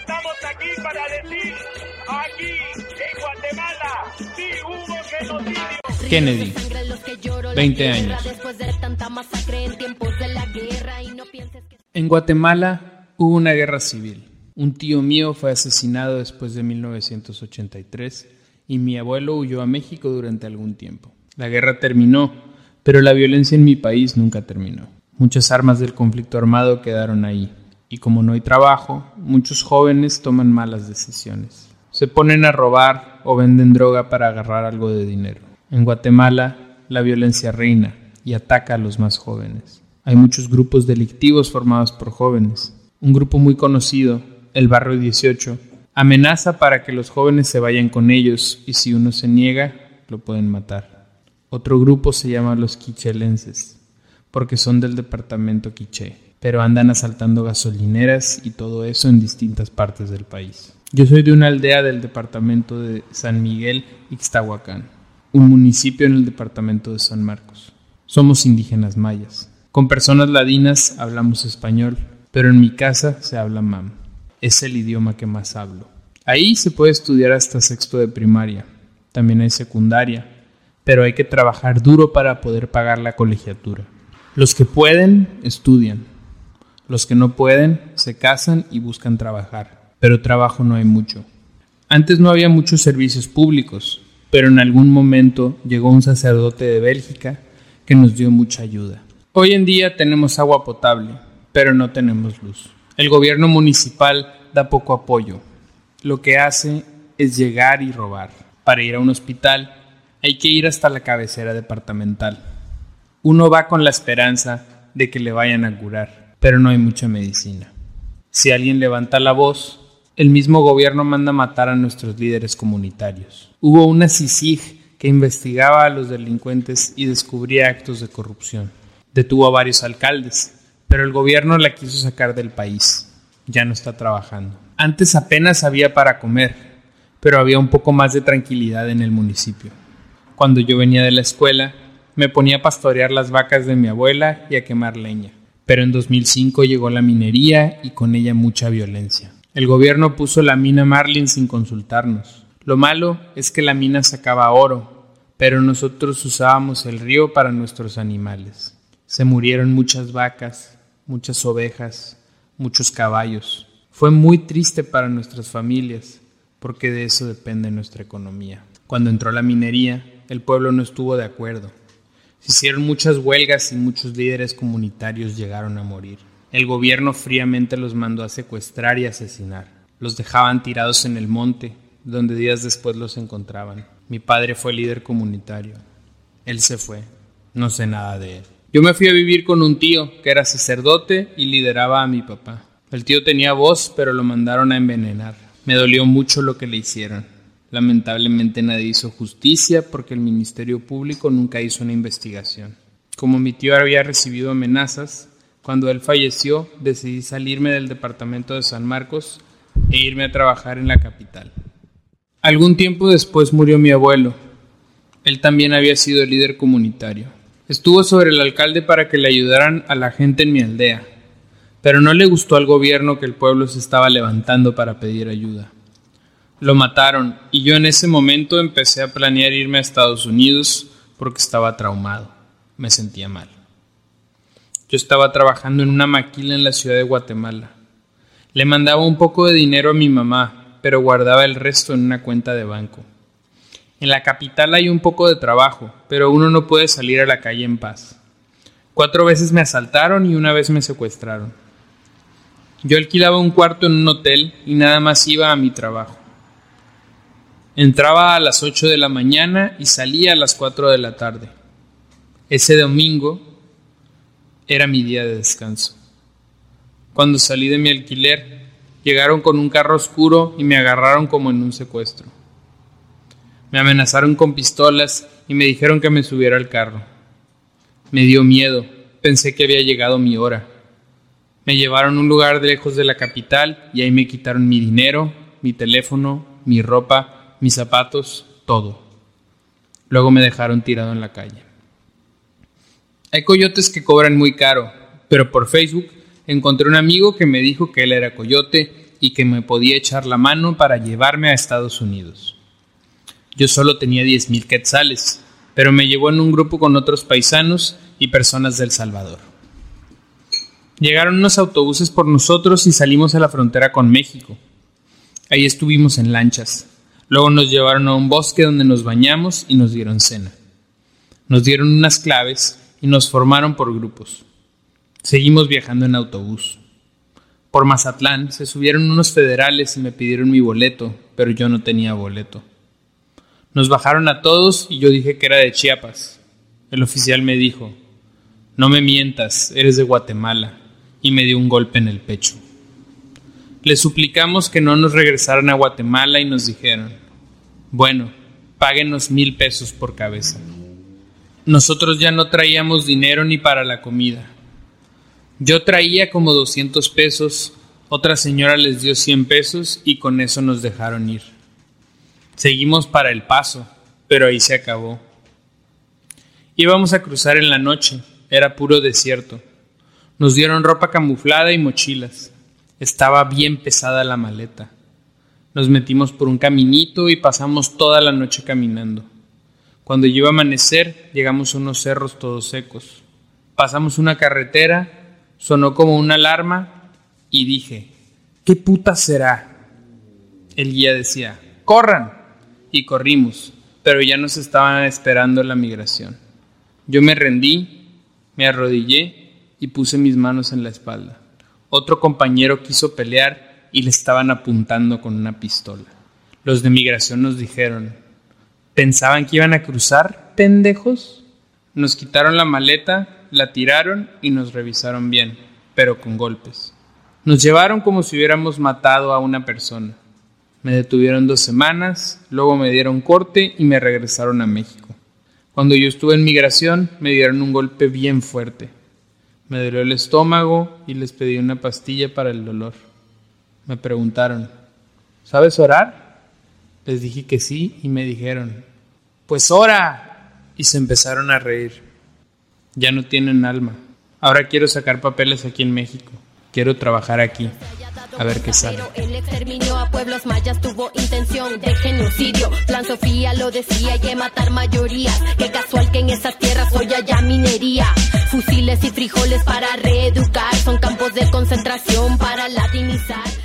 Estamos aquí para decir, aquí en Guatemala, sí hubo genocidio. Kennedy, 20 años. En Guatemala hubo una guerra civil. Un tío mío fue asesinado después de 1983 y mi abuelo huyó a México durante algún tiempo. La guerra terminó, pero la violencia en mi país nunca terminó. Muchas armas del conflicto armado quedaron ahí, y como no hay trabajo, muchos jóvenes toman malas decisiones. Se ponen a robar o venden droga para agarrar algo de dinero. En Guatemala, la violencia reina y ataca a los más jóvenes. Hay muchos grupos delictivos formados por jóvenes. Un grupo muy conocido, el Barrio 18, amenaza para que los jóvenes se vayan con ellos y si uno se niega, lo pueden matar. Otro grupo se llama los quichelenses, porque son del departamento Quiché, pero andan asaltando gasolineras y todo eso en distintas partes del país. Yo soy de una aldea del departamento de San Miguel, Ixtahuacán, un municipio en el departamento de San Marcos. Somos indígenas mayas. Con personas ladinas hablamos español, pero en mi casa se habla mam. Es el idioma que más hablo. Ahí se puede estudiar hasta sexto de primaria. También hay secundaria, pero hay que trabajar duro para poder pagar la colegiatura. Los que pueden, estudian. Los que no pueden, se casan y buscan trabajar. Pero trabajo no hay mucho. Antes no había muchos servicios públicos, pero en algún momento llegó un sacerdote de Bélgica que nos dio mucha ayuda. Hoy en día tenemos agua potable, pero no tenemos luz. El gobierno municipal da poco apoyo. Lo que hace es llegar y robar. Para ir a un hospital hay que ir hasta la cabecera departamental. Uno va con la esperanza de que le vayan a curar, pero no hay mucha medicina. Si alguien levanta la voz, el mismo gobierno manda matar a nuestros líderes comunitarios. Hubo una CICIG que investigaba a los delincuentes y descubría actos de corrupción. Detuvo a varios alcaldes, pero el gobierno la quiso sacar del país. Ya no está trabajando. Antes apenas había para comer, pero había un poco más de tranquilidad en el municipio. Cuando yo venía de la escuela, me ponía a pastorear las vacas de mi abuela y a quemar leña. Pero en 2005 llegó la minería y con ella mucha violencia. El gobierno puso la mina Marlin sin consultarnos. Lo malo es que la mina sacaba oro, pero nosotros usábamos el río para nuestros animales. Se murieron muchas vacas, muchas ovejas, muchos caballos. Fue muy triste para nuestras familias, porque de eso depende nuestra economía. Cuando entró la minería, el pueblo no estuvo de acuerdo. Se hicieron muchas huelgas y muchos líderes comunitarios llegaron a morir. El gobierno fríamente los mandó a secuestrar y asesinar. Los dejaban tirados en el monte, donde días después los encontraban. Mi padre fue líder comunitario. Él se fue. No sé nada de él. Yo me fui a vivir con un tío que era sacerdote y lideraba a mi papá. El tío tenía voz, pero lo mandaron a envenenar. Me dolió mucho lo que le hicieron. Lamentablemente nadie hizo justicia porque el Ministerio Público nunca hizo una investigación. Como mi tío había recibido amenazas, cuando él falleció decidí salirme del departamento de San Marcos e irme a trabajar en la capital. Algún tiempo después murió mi abuelo. Él también había sido líder comunitario. Estuvo sobre el alcalde para que le ayudaran a la gente en mi aldea, pero no le gustó al gobierno que el pueblo se estaba levantando para pedir ayuda. Lo mataron y yo en ese momento empecé a planear irme a Estados Unidos porque estaba traumado. Me sentía mal. Yo estaba trabajando en una maquila en la ciudad de Guatemala. Le mandaba un poco de dinero a mi mamá pero guardaba el resto en una cuenta de banco. En la capital hay un poco de trabajo, pero uno no puede salir a la calle en paz. Cuatro veces me asaltaron y una vez me secuestraron. Yo alquilaba un cuarto en un hotel y nada más iba a mi trabajo. Entraba a las 8 de la mañana y salía a las 4 de la tarde. Ese domingo era mi día de descanso. Cuando salí de mi alquiler, Llegaron con un carro oscuro y me agarraron como en un secuestro. Me amenazaron con pistolas y me dijeron que me subiera al carro. Me dio miedo, pensé que había llegado mi hora. Me llevaron a un lugar lejos de la capital y ahí me quitaron mi dinero, mi teléfono, mi ropa, mis zapatos, todo. Luego me dejaron tirado en la calle. Hay coyotes que cobran muy caro, pero por Facebook encontré un amigo que me dijo que él era coyote y que me podía echar la mano para llevarme a Estados Unidos. Yo solo tenía diez mil quetzales, pero me llevó en un grupo con otros paisanos y personas del Salvador. Llegaron unos autobuses por nosotros y salimos a la frontera con México. Ahí estuvimos en lanchas. Luego nos llevaron a un bosque donde nos bañamos y nos dieron cena. Nos dieron unas claves y nos formaron por grupos. Seguimos viajando en autobús. Por Mazatlán se subieron unos federales y me pidieron mi boleto, pero yo no tenía boleto. Nos bajaron a todos y yo dije que era de Chiapas. El oficial me dijo, no me mientas, eres de Guatemala, y me dio un golpe en el pecho. Le suplicamos que no nos regresaran a Guatemala y nos dijeron, bueno, páguenos mil pesos por cabeza. Nosotros ya no traíamos dinero ni para la comida. Yo traía como 200 pesos, otra señora les dio 100 pesos y con eso nos dejaron ir. Seguimos para el paso, pero ahí se acabó. Íbamos a cruzar en la noche, era puro desierto. Nos dieron ropa camuflada y mochilas. Estaba bien pesada la maleta. Nos metimos por un caminito y pasamos toda la noche caminando. Cuando llegó a amanecer, llegamos a unos cerros todos secos. Pasamos una carretera, sonó como una alarma y dije, ¿qué puta será? El guía decía, corran y corrimos, pero ya nos estaban esperando la migración. Yo me rendí, me arrodillé y puse mis manos en la espalda. Otro compañero quiso pelear y le estaban apuntando con una pistola. Los de migración nos dijeron, ¿pensaban que iban a cruzar, pendejos? Nos quitaron la maleta, la tiraron y nos revisaron bien, pero con golpes. Nos llevaron como si hubiéramos matado a una persona. Me detuvieron dos semanas, luego me dieron corte y me regresaron a México. Cuando yo estuve en migración me dieron un golpe bien fuerte. Me dolió el estómago y les pedí una pastilla para el dolor. Me preguntaron, ¿sabes orar? Les dije que sí y me dijeron, pues ora. Y se empezaron a reír. Ya no tienen alma. Ahora quiero sacar papeles aquí en México. Quiero trabajar aquí. A ver qué sale. El exterminio a pueblos mayas tuvo intención de genocidio. Plan Sofía lo decía y de matar mayorías. Qué casual que en esas tierras hoy haya minería. Fusiles y frijoles para reeducar. Son campos de concentración para latinizar.